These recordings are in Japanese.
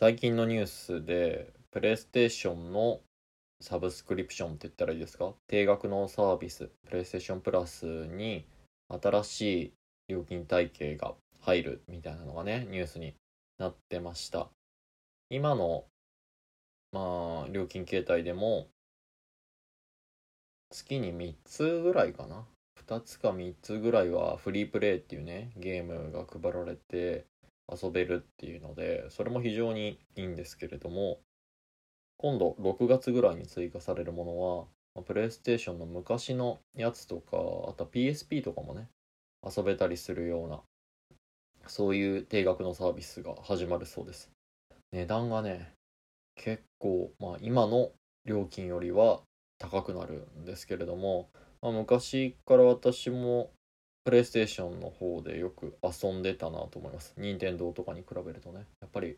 最近のニュースでプレイステーションのサブスクリプションって言ったらいいですか？定額のサービスプレイステーションプラスに新しい料金体系が入るみたいなのがねニュースになってました。今のまあ料金形態でも月に3つぐらいかな？2つか3つぐらいはフリープレイっていうねゲームが配られて遊べるっていうのでそれも非常にいいんですけれども今度6月ぐらいに追加されるものはプレイステーションの昔のやつとかあとは PSP とかもね遊べたりするようなそういう定額のサービスが始まるそうです。値段がね結構まあ今の料金よりは高くなるんですけれども、まあ、昔から私もプレイステーションの方でよく遊んでたなと思います。任天堂とかに比べるとね。やっぱり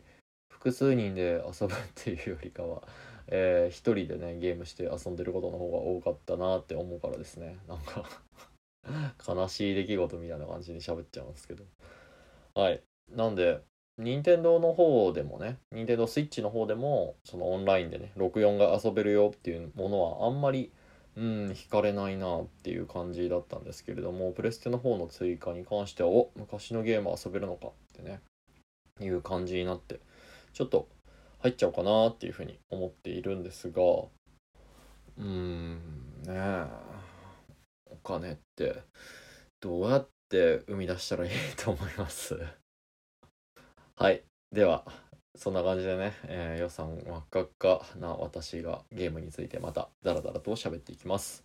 複数人で遊ぶっていうよりかは、えー、一人でねゲームして遊んでることの方が多かったなって思うからですね。なんか 悲しい出来事みたいな感じに喋っちゃうんですけど。はい。なんで任天堂の方でもね任天堂スイッチの方でもそのオンラインでね64が遊べるよっていうものはあんまりうん惹かれないなっていう感じだったんですけれどもプレステの方の追加に関してはお昔のゲーム遊べるのかってねいう感じになってちょっと入っちゃおうかなっていうふうに思っているんですがうーんねえお金ってどうやって生み出したらいいと思います？はいではそんな感じでね、えー、予算真っ赤っかな私がゲームについてまたダラダラと喋っていきます。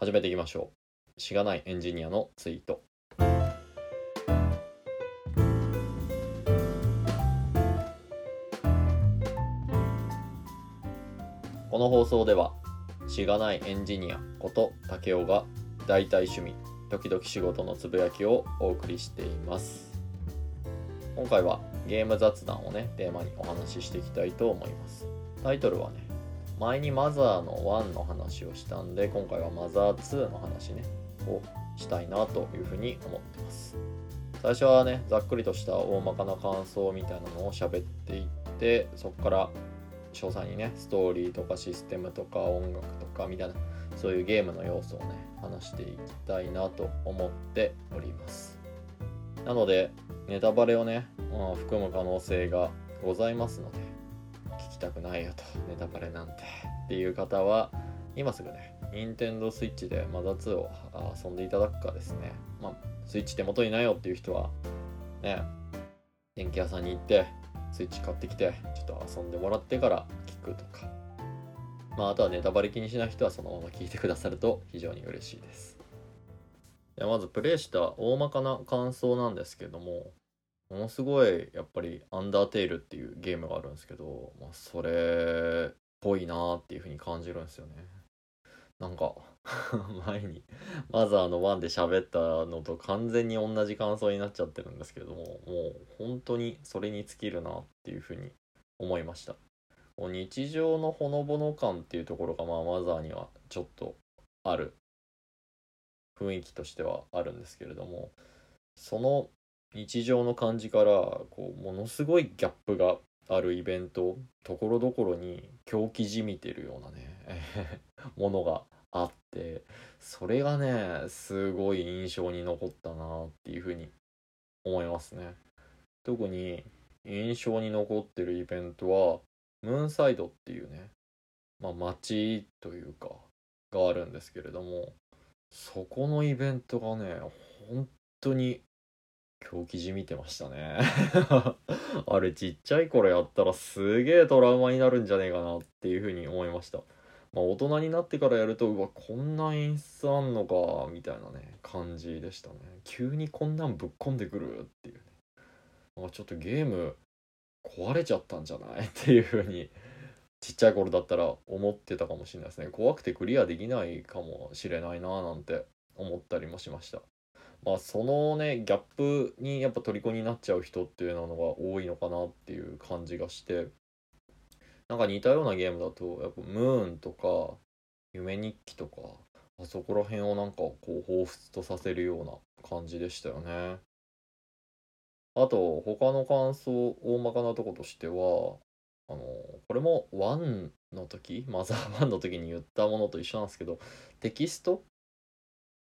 始めていきましょう。しがないエンジニアのツイート。この放送ではしがないエンジニアこと竹雄が大体趣味時々仕事のつぶやきをお送りしています。今回はゲーム雑談をねテーマにお話ししていきたいと思います。タイトルはね前にマザーの1の話をしたんで今回はマザー2の話ねをしたいなというふうに思ってます。最初はねざっくりとした大まかな感想みたいなのを喋っていってそこから詳細にねストーリーとかシステムとか音楽とかみたいなそういうゲームの要素をね話していきたいなと思っております。なのでネタバレをね、まあ、含む可能性がございますので聞きたくないよとネタバレなんてっていう方は今すぐね Nintendo Switch でマザ2を遊んでいただくかですね。まあスイッチ手元にないよっていう人はね電気屋さんに行ってスイッチ買ってきてちょっと遊んでもらってから聞くとか。まああとはネタバレ気にしない人はそのまま聞いてくださると非常に嬉しいです。でまずプレイした大まかな感想なんですけどもものすごいやっぱりアンダーテイルっていうゲームがあるんですけど、まあ、それっぽいなっていう風に感じるんですよね。なんか 前にマザーの1で喋ったのと完全に同じ感想になっちゃってるんですけどももう本当にそれに尽きるなっていう風に思いました。日常のほのぼの感っていうところがまあマザーにはちょっとある雰囲気としてはあるんですけれどもその日常の感じからこうものすごいギャップがあるイベントところどころに狂気じみてるようなね ものがあってそれがねすごい印象に残ったなっていうふうに思いますね。特に印象に残ってるイベントはムーンサイドっていうねまあ街というかがあるんですけれどもそこのイベントがね本当に狂気じみてましたね。あれちっちゃい頃やったらすげえトラウマになるんじゃねえかなっていうふうに思いました。まあ大人になってからやるとうわこんな演出あんのかみたいなね感じでしたね。急にこんなんぶっこんでくるっていうね。まあ、ちょっとゲーム壊れちゃったんじゃない？っていうふうにちっちゃい頃だったら思ってたかもしれないですね。怖くてクリアできないかもしれないななんて思ったりもしました。まあそのねギャップにやっぱ虜になっちゃう人っていうのが多いのかなっていう感じがして。なんか似たようなゲームだとやっぱムーンとか夢日記とかあそこら辺をなんかこう彷彿とさせるような感じでしたよね。あと他の感想大まかなとことしてはあのこれも1の時マザー1の時に言ったものと一緒なんですけどテキスト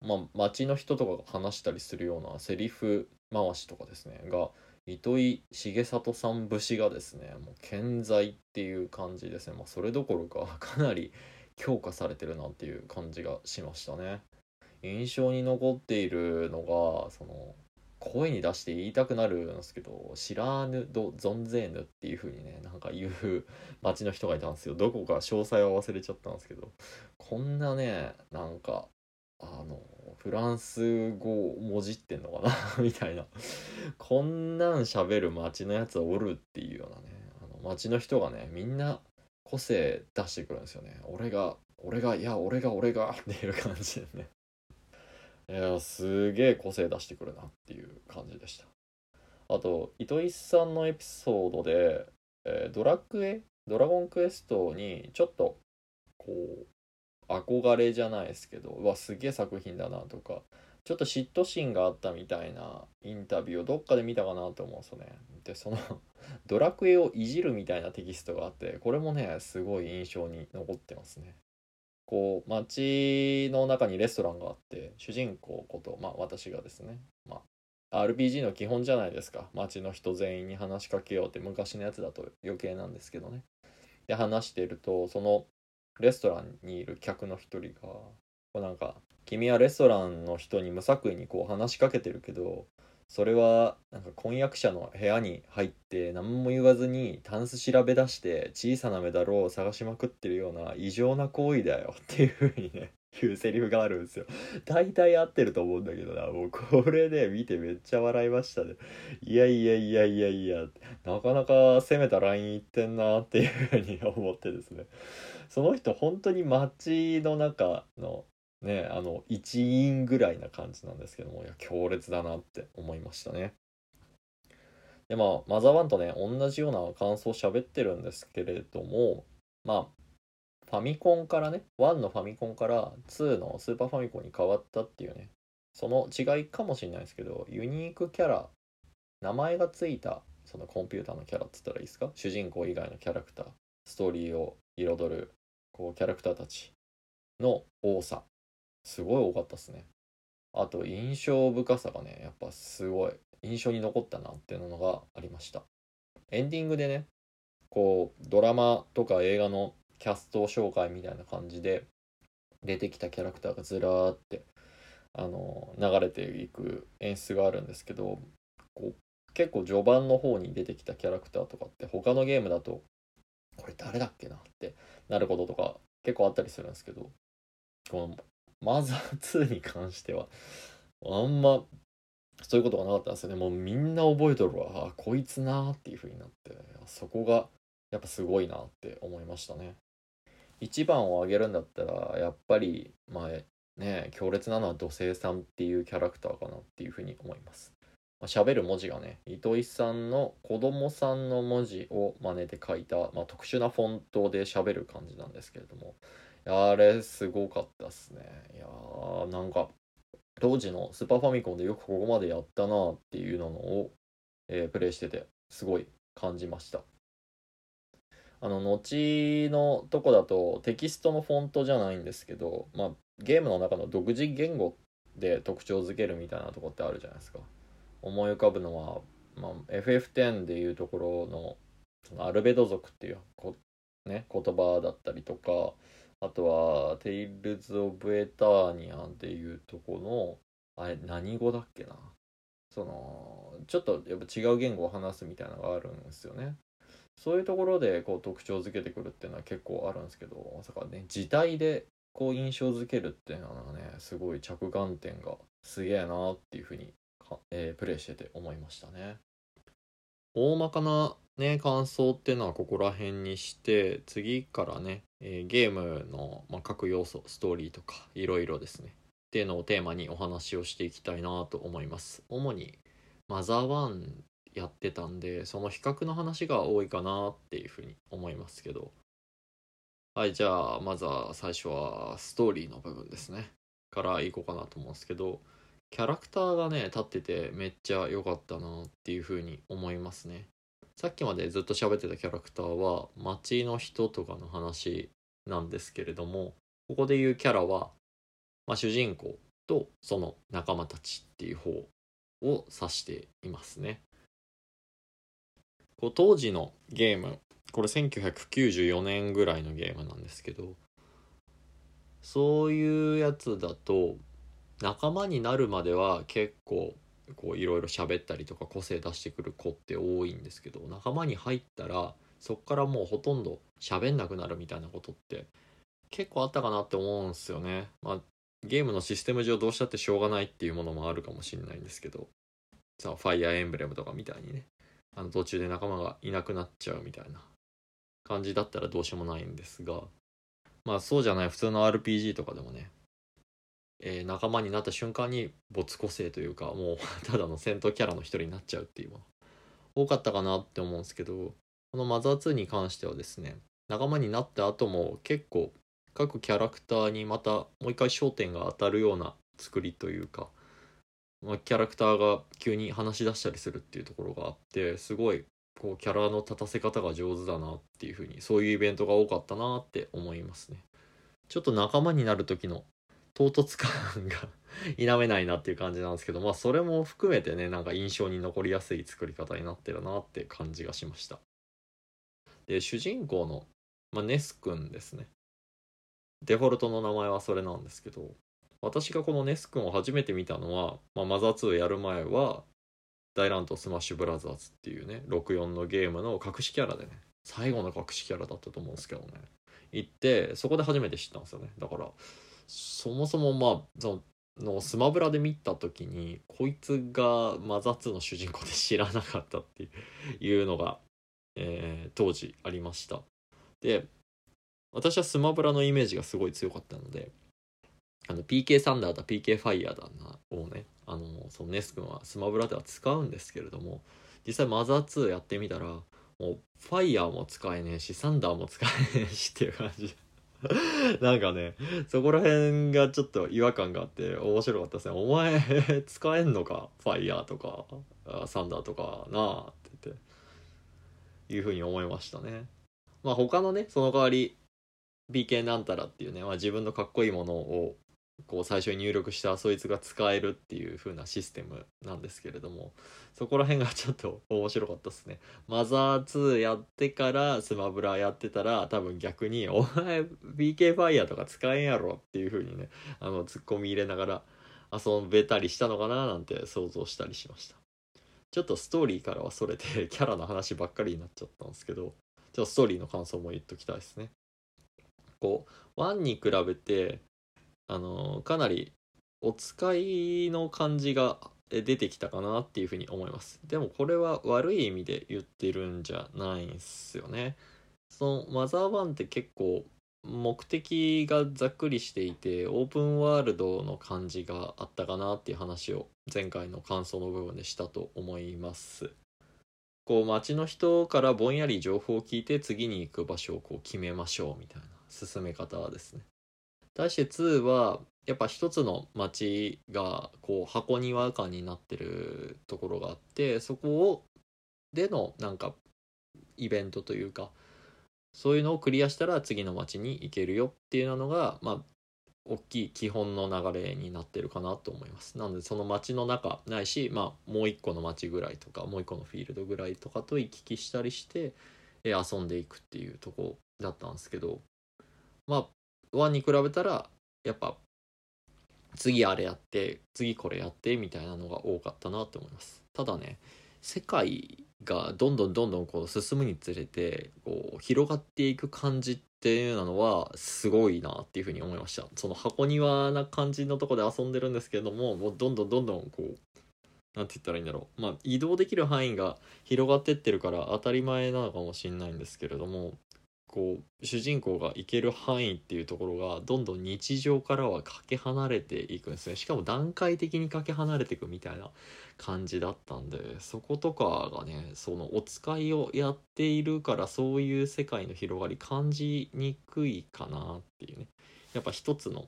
まあ街の人とかが話したりするようなセリフ回しとかですねが糸井重里さん節がですねもう健在っていう感じですね、まあ、それどころかかなり強化されてるなっていう感じがしましたね。印象に残っているのがその声に出して言いたくなるんですけど知らぬど存ぜぬっていう風にねなんか言う町の人がいたんですよ。どこか詳細は忘れちゃったんですけど。こんなねなんかあのフランス語をもじってんのかな？みたいな。こんなん喋る町のやつおるっていうようなねあの町の人がねみんな個性出してくるんですよね。俺が俺がいや俺が俺がっていう感じでね。いやすげえ個性出してくるなっていう感じでしたあと糸井さんのエピソードで、えー、ドラクエ？ドラゴンクエストにちょっとこう憧れじゃないですけどうわすげえ作品だなとかちょっと嫉妬心があったみたいなインタビューをどっかで見たかなと思うんですよね。でそのドラクエをいじるみたいなテキストがあってこれもねすごい印象に残ってますね。こう街の中にレストランがあって主人公ことまあ私がですね、まあ、RPG の基本じゃないですか街の人全員に話しかけようって昔のやつだと余計なんですけどね。で話してるとそのレストランにいる客の一人がこうなんか君はレストランの人に無作為にこう話しかけてるけどそれはなんか婚約者の部屋に入って何も言わずにタンス調べ出して小さなメダルを探しまくってるような異常な行為だよっていう風にね 言うセリフがあるんですよ。大体合ってると思うんだけどな。もうこれね、見てめっちゃ笑いましたね。いやいやいやいやいや、なかなか攻めたラインいってんなっていう風に思ってですね。その人本当に街の中のねあの一員ぐらいな感じなんですけどもいや強烈だなって思いましたね。でまあマザー1とね同じような感想を喋ってるんですけれどもまあファミコンからね1のファミコンから2のスーパーファミコンに変わったっていうねその違いかもしれないですけどユニークキャラ名前がついたそのコンピューターのキャラっつったらいいですか？主人公以外のキャラクターストーリーを彩るこうキャラクターたちの多さ。すごい多かったっすね。あと印象深さがねやっぱすごい印象に残ったなっていうのがありました。エンディングでねこうドラマとか映画のキャスト紹介みたいな感じで出てきたキャラクターがずらーってあの流れていく演出があるんですけどこう結構序盤の方に出てきたキャラクターとかって他のゲームだとこれ誰だっけなってなることとか結構あったりするんですけどこのマザー2に関してはあんまそういうことがなかったんですよね。もうみんな覚えとるわ。あこいつなーっていう風になって。そこがやっぱすごいなって思いましたね。一番を挙げるんだったらやっぱりまあね強烈なのは土星さんっていうキャラクターかなっていうふうに思います。喋る文字がね糸井さんの子供さんの文字を真似て書いた、まあ、特殊なフォントで喋る感じなんですけれどもあれすごかったっすね。いやーなんか当時のスーパーファミコンでよくここまでやったなっていうのを、えー、プレイしててすごい感じました。あの後のとこだとテキストのフォントじゃないんですけど、まあ、ゲームの中の独自言語で特徴づけるみたいなとこってあるじゃないですか。思い浮かぶのは、まあ、FF10 でいうところのそのアルベド族っていう、ね、言葉だったりとかあとはテイルズ・オブ・エターニアっていうとこのあれ何語だっけな？そのちょっとやっぱ違う言語を話すみたいなのがあるんですよねそういうところでこう特徴づけてくるっていうのは結構あるんですけどまさかね字体でこう印象づけるっていうのはねすごい着眼点がすげえなっていうふうにえー、プレイしてて思いましたね。大まかなね感想っていうのはここら辺にして次からね、えー、ゲームの、まあ、各要素ストーリーとかいろいろですね。っていうのをテーマにお話をしていきたいなと思います。主にマザー1やってたんでその比較の話が多いかなっていうふうに思いますけど。はいじゃあまずは最初はストーリーの部分ですね。からいこうかなと思うんですけどキャラクターがね立っててめっちゃ良かったなっていう風に思いますね。さっきまでずっと喋ってたキャラクターは街の人とかの話なんですけれどもここで言うキャラは、まあ、主人公とその仲間たちっていう方を指していますね。こう当時のゲームこれ1994年ぐらいのゲームなんですけどそういうやつだと仲間になるまでは結構こういろいろ喋ったりとか個性出してくる子って多いんですけど仲間に入ったらそっからもうほとんど喋んなくなるみたいなことって結構あったかなって思うんすよね。まあゲームのシステム上どうしたってしょうがないっていうものもあるかもしれないんですけどさあファイアーエンブレムとかみたいにねあの途中で仲間がいなくなっちゃうみたいな感じだったらどうしようもないんですがまあそうじゃない普通の RPG とかでもね、えー、仲間になった瞬間に没個性というかもうただの戦闘キャラの一人になっちゃうっていうもの多かったかなって思うんですけどこのマザー2に関してはですね仲間になった後も結構各キャラクターにまたもう一回焦点が当たるような作りというか、まあ、キャラクターが急に話し出したりするっていうところがあってすごいこうキャラの立たせ方が上手だなっていうふうにそういうイベントが多かったなって思いますね。ちょっと仲間になる時の唐突感が 否めないなっていう感じなんですけどまあそれも含めてねなんか印象に残りやすい作り方になってるなって感じがしました。で主人公の、まあ、ネス君ですね。デフォルトの名前はそれなんですけど私がこのネス君を初めて見たのは、まあ、マザー2やる前は大乱闘スマッシュブラザーズっていうね64のゲームの隠しキャラでね最後の隠しキャラだったと思うんですけどね。行ってそこで初めて知ったんですよね。だからそもそもまあそのスマブラで見た時にこいつがマザー2の主人公で知らなかったっていうのが、えー、当時ありました。で私はスマブラのイメージがすごい強かったのであの PK サンダーだ PK ファイヤーだなをねあのそのネス君はスマブラでは使うんですけれども実際マザー2やってみたらもうファイヤーも使えねえしサンダーも使えねえしっていう感じ。なんかねそこら辺がちょっと違和感があって面白かったですね。お前使えんのか？ファイヤーとかサンダーとかなあいうふうに思いましたね。まあ他のねその代わり BK なんたらっていうね、まあ、自分のかっこいいものをこう最初に入力したそいつが使えるっていう風なシステムなんですけれどもそこら辺がちょっと面白かったですね。マザー2やってからスマブラやってたら多分逆に「お前 BK ファイヤーとか使えんやろ」っていう風にねあのツッコミ入れながら遊べたりしたのかななんて想像したりしました。ちょっとストーリーからはそれて キャラの話ばっかりになっちゃったんですけどちょっとストーリーの感想も言っときたいですね。こう1に比べてあのかなりお使いの感じが出てきたかなっていうふうに思います。でもこれは悪い意味で言ってるんじゃないんすよね。そのマザー1って結構目的がざっくりしていてオープンワールドの感じがあったかなっていう話を前回の感想の部分でしたと思います。こう街の人からぼんやり情報を聞いて次に行く場所をこう決めましょうみたいな進め方ですね。対して2はやっぱ一つの街がこう箱庭感になってるところがあってそこをでのなんかイベントというかそういうのをクリアしたら次の街に行けるよっていうのがまあ大きい基本の流れになってるかなと思います。なのでその街の中ないしまあもう一個の街ぐらいとかもう一個のフィールドぐらいとかと行き来したりして遊んでいくっていうとこだったんですけどまあ1に比べたらやっぱ次あれやって次これやってみたいなのが多かったなと思います。ただね世界がどんどんどんどんこう進むにつれてこう広がっていく感じっていうのはすごいなっていうふうに思いました。その箱庭な感じのとこで遊んでるんですけれどももうどんどんどんどんこう何て言ったらいいんだろう。まあ移動できる範囲が広がってってるから当たり前なのかもしれないんですけれどもこう主人公が行ける範囲っていうところがどんどん日常からはかけ離れていくんですね。しかも段階的にかけ離れていくみたいな感じだったんでそことかがねそのお使いをやっているからそういう世界の広がり感じにくいかなっていうね。やっぱ一つの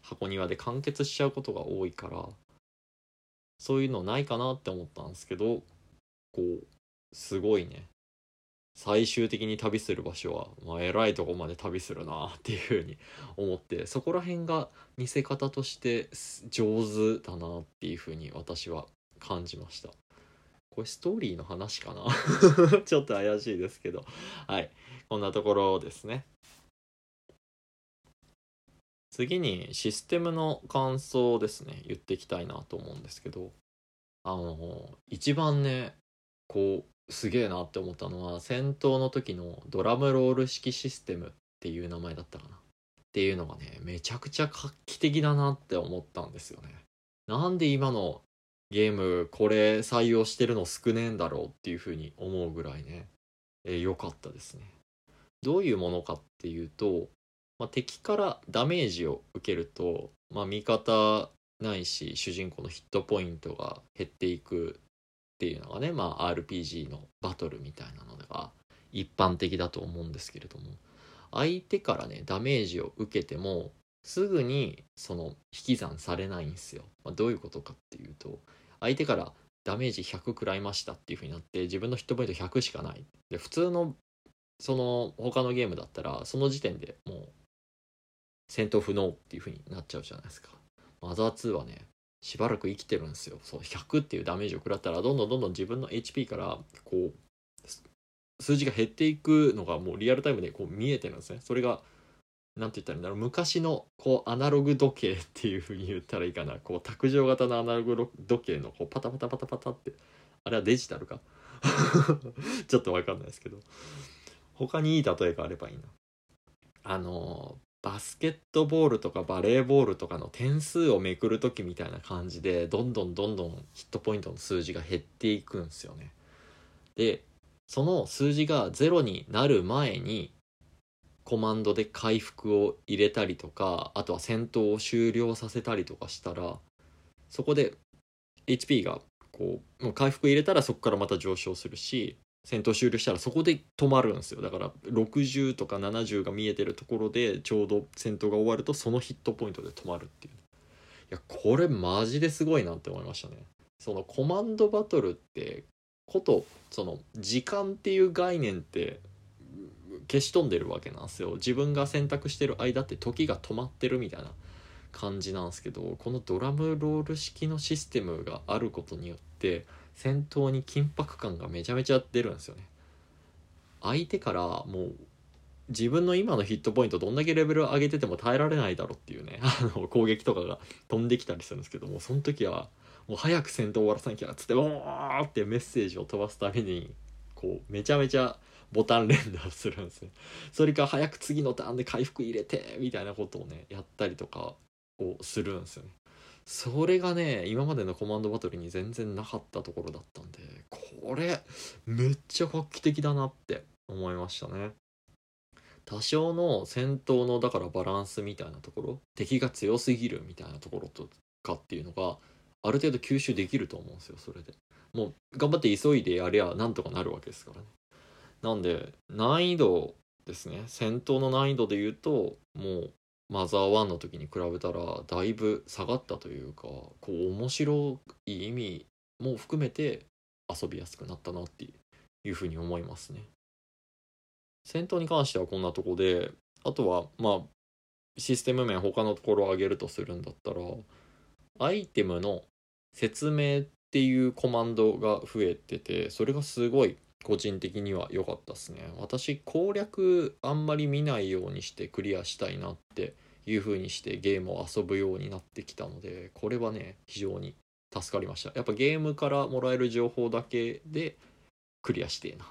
箱庭で完結しちゃうことが多いからそういうのないかなって思ったんですけどこうすごいね。最終的に旅する場所は、まあ、偉いとこまで旅するなっていうふうに 思ってそこら辺が見せ方として上手だなっていうふうに私は感じました。これストーリーの話かな？ちょっと怪しいですけど。はい。こんなところですね。次にシステムの感想ですね。言っていきたいなと思うんですけど。あの一番ねこうすげえなって思ったのは戦闘の時のドラムロール式システムっていう名前だったかな。っていうのがねめちゃくちゃ画期的だなって思ったんですよね。なんで今のゲームこれ採用してるの少ねえんだろうっていうふうに思うぐらいね良、えー、かったですね。どういうものかっていうとまあ、敵からダメージを受けると、まあ、味方ないし主人公のヒットポイントが減っていくっていうのがね、まあ、RPG のバトルみたいなのが一般的だと思うんですけれども相手からねダメージを受けてもすぐにその引き算されないんですよ、まあ、どういうことかっていうと相手からダメージ100食らいましたっていう風になって自分のヒットポイント100しかないで普通のその他のゲームだったらその時点でもう戦闘不能っていう風になっちゃうじゃないですか。マザー2はね、しばらく生きてるんですよ。そう、100っていうダメージを食らったら、どんどんどんどん自分の HP から、こう、数字が減っていくのがもうリアルタイムでこう見えてるんですね。それが、なんて言ったらいいんだろう、昔のこうアナログ時計っていう風に言ったらいいかな。こう卓上型のアナログ時計のこうパタパタパタパタって、あれはデジタルか？ちょっとわかんないですけど。他にいい例えがあればいいな。あのバスケットボールとかバレーボールとかの点数をめくる時みたいな感じでどんどんどんどんヒットポイントの数字が減っていくんですよね。でその数字が0になる前にコマンドで回復を入れたりとかあとは戦闘を終了させたりとかしたらそこで HP がこうもう回復入れたらそこからまた上昇するし戦闘終了したらそこで止まるんですよ。だから60とか70が見えてるところでちょうど戦闘が終わるとそのヒットポイントで止まるっていう。いやこれマジですごいなって思いましたね。そのコマンドバトルってことその時間っていう概念って消し飛んでるわけなんですよ。自分が選択してる間って時が止まってるみたいな感じなんですけどこのドラムロール式のシステムがあることによって戦闘に緊迫感がめちゃめちゃ出るんですよね。相手からもう自分の今のヒットポイントどんだけレベル上げてても耐えられないだろっていうね あの攻撃とかが飛んできたりするんですけどもその時はもう早く戦闘終わらせなきゃっつっておーってメッセージを飛ばすためにこうめちゃめちゃボタン連打するんですね。それか早く次のターンで回復入れてみたいなことをねやったりとかをするんですよね。それがね今までのコマンドバトルに全然なかったところだったんでこれめっちゃ画期的だなって思いましたね。多少の戦闘のだからバランスみたいなところ敵が強すぎるみたいなところとかっていうのがある程度吸収できると思うんですよそれで。もう頑張って急いでやりゃなんとかなるわけですからね。なんで難易度ですね。戦闘の難易度で言うともうマザー1の時に比べたらだいぶ下がったというかこう面白い意味も含めて遊びやすくなったなっていうふうに思いますね。戦闘に関してはこんなとこであとはまあシステム面他のところを上げるとするんだったらアイテムの説明っていうコマンドが増えててそれがすごい個人的には良かったですね。私攻略あんまり見ないようにしてクリアしたいなっていう風にしてゲームを遊ぶようになってきたのでこれはね非常に助かりました。やっぱゲームからもらえる情報だけでクリアしてえな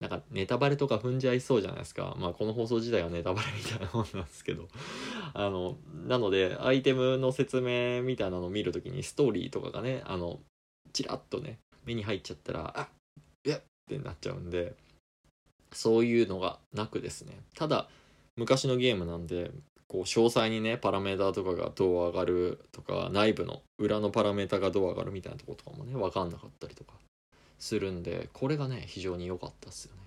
なんかネタバレとか踏んじゃいそうじゃないですか。まあこの放送自体はネタバレみたいなもんなんですけど。あのなのでアイテムの説明みたいなのを見るときにストーリーとかがねあのチラッとね目に入っちゃったらあってなっちゃうんでそういうのがなくですね。ただ昔のゲームなんでこう詳細にねパラメータとかがどう上がるとか内部の裏のパラメータがどう上がるみたいなとことかもね分かんなかったりとかするんでこれがね非常に良かったっすよね。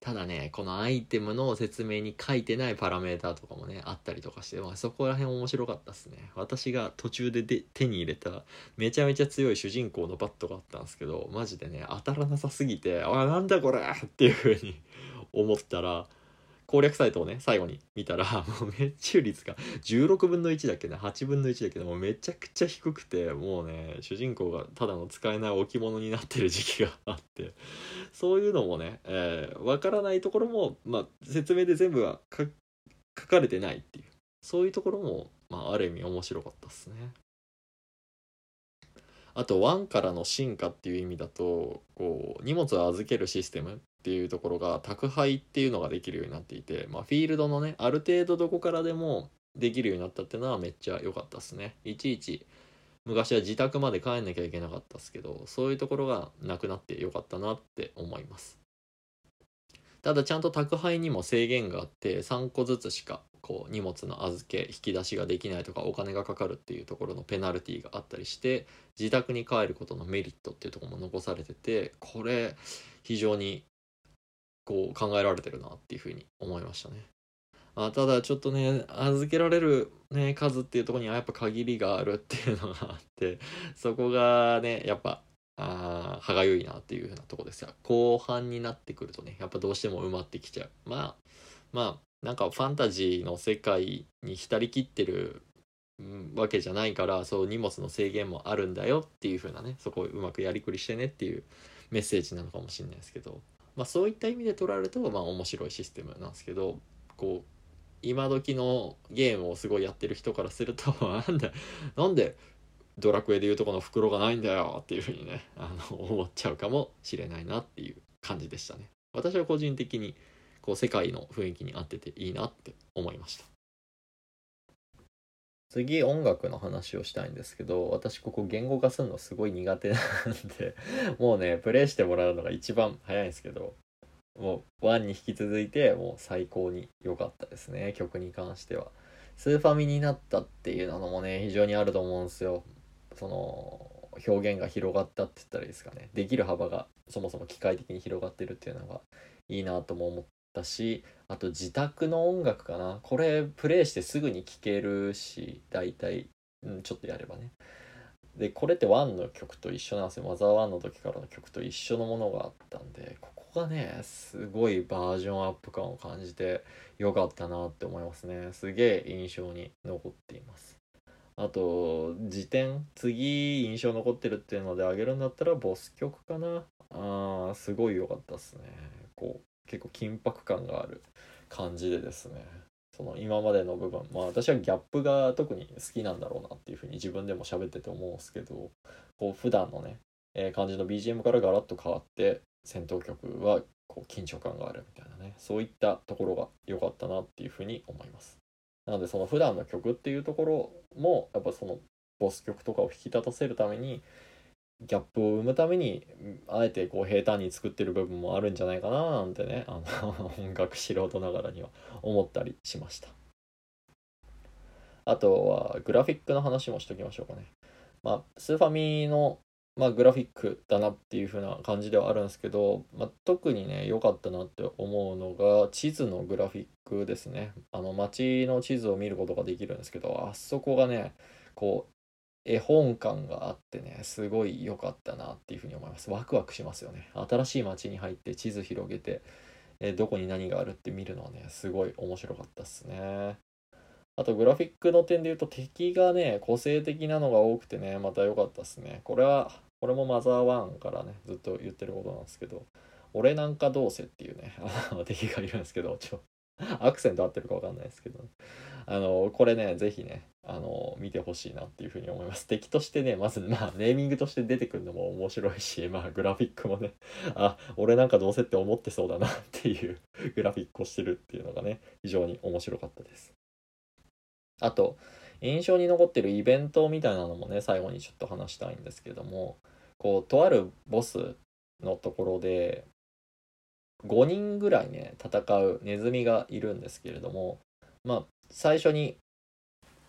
ただねこのアイテムの説明に書いてないパラメーターとかもねあったりとかして、まあ、そこら辺面白かったっすね私が途中でで手に入れためちゃめちゃ強い主人公のバットがあったんですけどマジでね当たらなさすぎて「あなんだこれ!」っていう風に思ったら攻略サイトをね最後に見たら もう命中率が16分の1だっけな8分の1だけどもうめちゃくちゃ低くてもうね主人公がただの使えない置物になってる時期があってそういうのもね、えー、分からないところも、まあ、説明で全部は書かれてないっていうそういうところも、まあ、ある意味面白かったっすね。あと1からの進化っていう意味だとこう荷物を預けるシステムっていうところが宅配っていうのができるようになっていて、まあ、フィールドのねある程度どこからでもできるようになったっていうのはめっちゃ良かったっすね。いちいち昔は自宅まで帰んなきゃいけなかったっすけどそういうところがなくなってよかったなって思います。ただちゃんと宅配にも制限があって3個ずつしかこう荷物の預け引き出しができないとかお金がかかるっていうところのペナルティがあったりして自宅に帰ることのメリットっていうところも残されててこれ非常にこう考えられてるなっていうふうに思いましたね。あただちょっとね預けられる、ね、数っていうとこにはやっぱ限りがあるっていうのがあってそこがねやっぱあ歯がゆいなっていうふうなとこです。が後半になってくるとねやっぱどうしても埋まってきちゃう。まあまあなんかファンタジーの世界に浸りきってる、わけじゃないからそう荷物の制限もあるんだよっていう風なねそこをうまくやりくりしてねっていうメッセージなのかもしれないですけど、まあ、そういった意味で捉えるとまあ面白いシステムなんですけどこう今時のゲームをすごいやってる人からすると なんでなんでドラクエでいうとこの袋がないんだよっていうふうにねあの思っちゃうかもしれないなっていう感じでしたね。私は個人的にこう世界の雰囲気に合ってていいなって思いました。次音楽の話をしたいんですけど私ここ言語化するのすごい苦手なんで もうねプレイしてもらうのが一番早いんですけどもう1に引き続いてもう最高に良かったですね曲に関しては。スーファミになったっていうのもね非常にあると思うんですよ。その表現が広がったって言ったらいいですかね。できる幅がそもそも機械的に広がってるっていうのがいいなとも思ったしあと自宅の音楽かな。これプレイしてすぐに聴けるし大体、うん、ちょっとやればね。でこれって1の曲と一緒なんですよ。マザー1の時からの曲と一緒のものがあったんでここがねすごいバージョンアップ感を感じてよかったなって思いますね。すげえ印象に残っています。あと、辞典、次印象残ってるっていうのであげるんだったらボス曲かな。あー、すごい良かったっすね。こう、結構緊迫感がある感じでですね。その今までの部分、まあ私はギャップが特に好きなんだろうなっていうふうに自分でも喋ってて思うんですけど、こう普段のね、えー、感じの BGM からガラッと変わって、戦闘曲はこう緊張感があるみたいなね、そういったところが良かったなっていうふうに思います。なのでその普段の曲っていうところもやっぱそのボス曲とかを引き立たせるためにギャップを生むためにあえてこう平坦に作ってる部分もあるんじゃないかななんてねあの 音楽素人ながらには思ったりしました。あとはグラフィックの話もしときましょうかね。まあスーファミのまあ、グラフィックだなっていう風な感じではあるんですけど、まあ、特にね良かったなって思うのが地図のグラフィックですね。あの街の地図を見ることができるんですけどあそこがねこう絵本感があってねすごい良かったなっていう風に思います。ワクワクしますよね。新しい街に入って地図広げてえどこに何があるって見るのはねすごい面白かったっすね。あとグラフィックの点で言うと敵がね個性的なのが多くてねまた良かったっすね。これはこれもマザー1からねずっと言ってることなんですけど俺なんかどうせっていうね 敵がいるんですけどちょアクセント合ってるか分かんないですけど、あのこれね是非ねあの見てほしいなっていうふうに思います。敵としてねまずまあネーミングとして出てくるのも面白いしまあグラフィックもねあ俺なんかどうせって思ってそうだなっていう グラフィックをしてるっていうのがね非常に面白かったです。あと印象に残ってるイベントみたいなのもね最後にちょっと話したいんですけどもこうとあるボスのところで5人ぐらいね戦うネズミがいるんですけれどもまあ最初に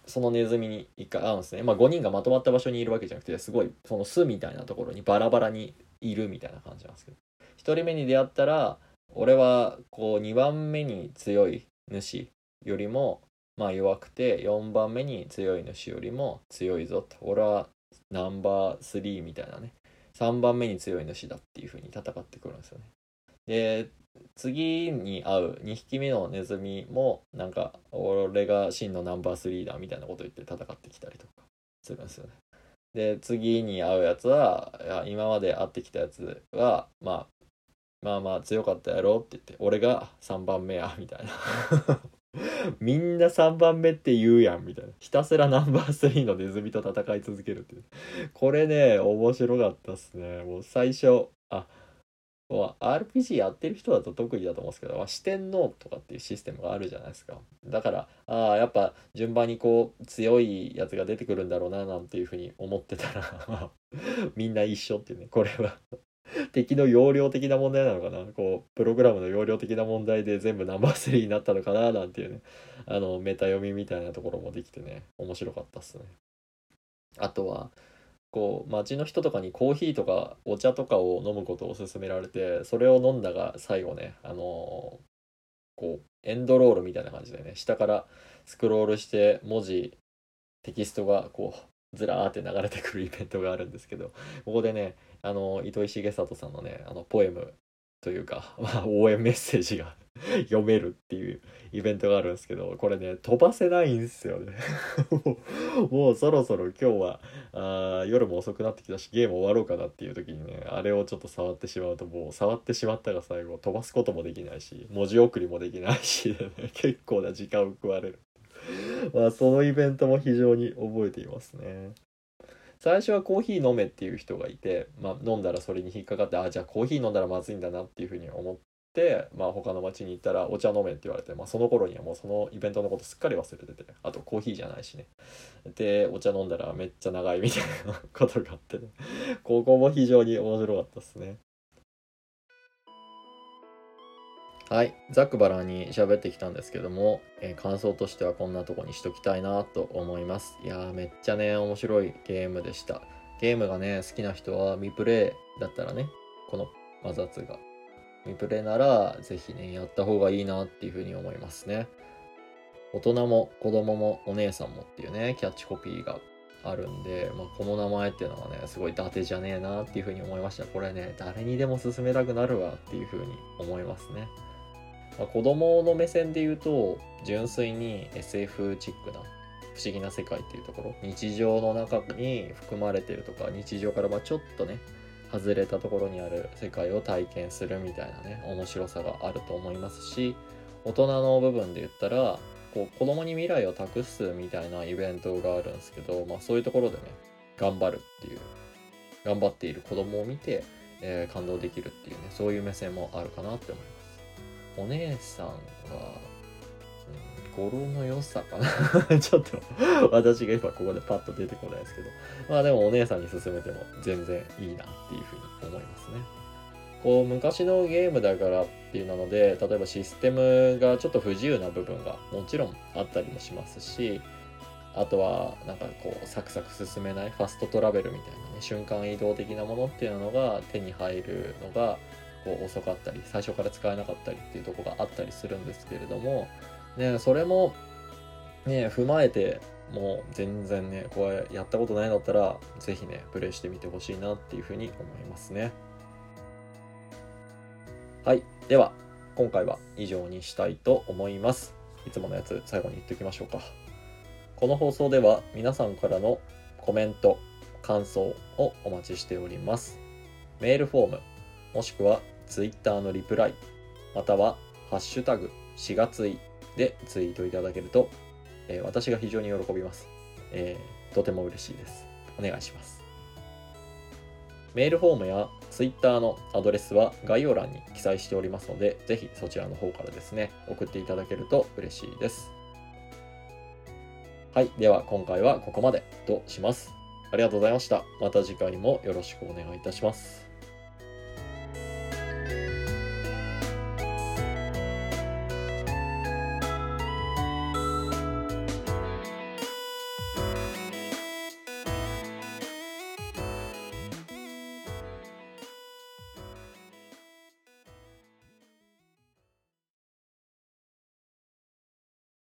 そのネズミに一回会うんですね。まあ5人がまとまった場所にいるわけじゃなくてすごいその巣みたいなところにバラバラにいるみたいな感じなんですけど。1人目に出会ったら俺はこう2番目に強い主よりもまあ弱くて4番目に強い主よりも強いぞと。俺はナンバー3みたいなね。3番目に強い主だっていう風に戦ってくるんですよね。で次に会う2匹目のネズミもなんか俺が真のナンバー3だみたいなこと言って戦ってきたりとかするんですよね。で次に会うやつはいや今まで会ってきたやつはまあまあまあ強かったやろって言って俺が3番目やみたいな。みんな3番目って言うやんみたいな。ひたすらナンバー3のネズミと戦い続けるっていう。これね面白かったっすね。もう最初あ RPG やってる人だと特にだと思うんですけど、ま四天王とかっていうシステムがあるじゃないですか。だから、ああ、やっぱ順番にこう強いやつが出てくるんだろうななんていうふうに思ってたら みんな一緒っていうね、これは。敵の容量的な問題なのかな？こうプログラムの容量的な問題で全部ナンバー3になったのかななんていうね。あのメタ読みみたいなところもできてね面白かったっすね。あとはこう街の人とかにコーヒーとかお茶とかを飲むことを勧められてそれを飲んだが最後ねあのー、こうエンドロールみたいな感じでね。下からスクロールして文字テキストがこうずらーって流れてくるイベントがあるんですけどここでねあの糸井重里さんのねあのポエムというか、まあ、応援メッセージが 読めるっていうイベントがあるんですけどこれね飛ばせないんですよね もうそろそろ今日はあ夜も遅くなってきたしゲーム終わろうかなっていう時にねあれをちょっと触ってしまうともう触ってしまったが最後飛ばすこともできないし文字送りもできないし、ね、結構な時間を食われるまあそのイベントも非常に覚えていますね。最初はコーヒー飲めっていう人がいて、まあ、飲んだらそれに引っかかってあじゃあコーヒー飲んだらまずいんだなっていうふうに思っ、まあ、他の町に行ったらお茶飲めって言われて、まあ、その頃にはもうそのイベントのことすっかり忘れててあとコーヒーじゃないしねでお茶飲んだらめっちゃ長いみたいなことがあってね ここも非常に面白かったですねはい、ざっくばらんに喋ってきたんですけども、えー、感想としてはこんなとこにしときたいなと思います。いやーめっちゃね、面白いゲームでした。ゲームがね、好きな人は未プレイだったらね、このマザツが。未プレなら、ぜひね、やった方がいいなっていうふうに思いますね。大人も子供もお姉さんもっていうね、キャッチコピーがあるんで、まあ、この名前っていうのがね、すごい伊達じゃねえなっていうふうに思いました。これね、誰にでも勧めたくなるわっていうふうに思いますね。まあ、子供の目線で言うと純粋に SF チックな不思議な世界っていうところ日常の中に含まれてるとか日常からまちょっとね外れたところにある世界を体験するみたいなね面白さがあると思いますし大人の部分で言ったらこう子供に未来を託すみたいなイベントがあるんですけど、まあ、そういうところでね頑張るっていう頑張っている子供を見て、えー、感動できるっていうねそういう目線もあるかなって思います。お姉さんは、語呂の良さかな ちょっと私が今ここでパッと出てこないですけど。まあでもお姉さんに勧めても全然いいなっていうふうに思いますね。こう昔のゲームだからっていうので例えばシステムがちょっと不自由な部分がもちろんあったりもしますしあとはなんかこうサクサク進めないファストトラベルみたいなね瞬間移動的なものっていうのが手に入るのがこう遅かったり最初から使えなかったりっていうとこがあったりするんですけれども、ね、それも、ね、踏まえてもう全然ねこれやったことないんだったら是非ねプレイしてみてほしいなっていうふうに思いますね。はい。では今回は以上にしたいと思います。いつものやつ最後に言っておきましょうか。この放送では皆さんからのコメント感想をお待ちしております。メールフォームもしくは Twitter のリプライ、または、ハッシュタグ、4月いでツイートいただけると、えー、私が非常に喜びます、えー、とても嬉しいです。お願いします。メールフォームや Twitter のアドレスは概要欄に記載しておりますので、ぜひそちらの方からですね、送っていただけると嬉しいです。はい。では今回はここまでとします。ありがとうございました。また次回もよろしくお願いいたします。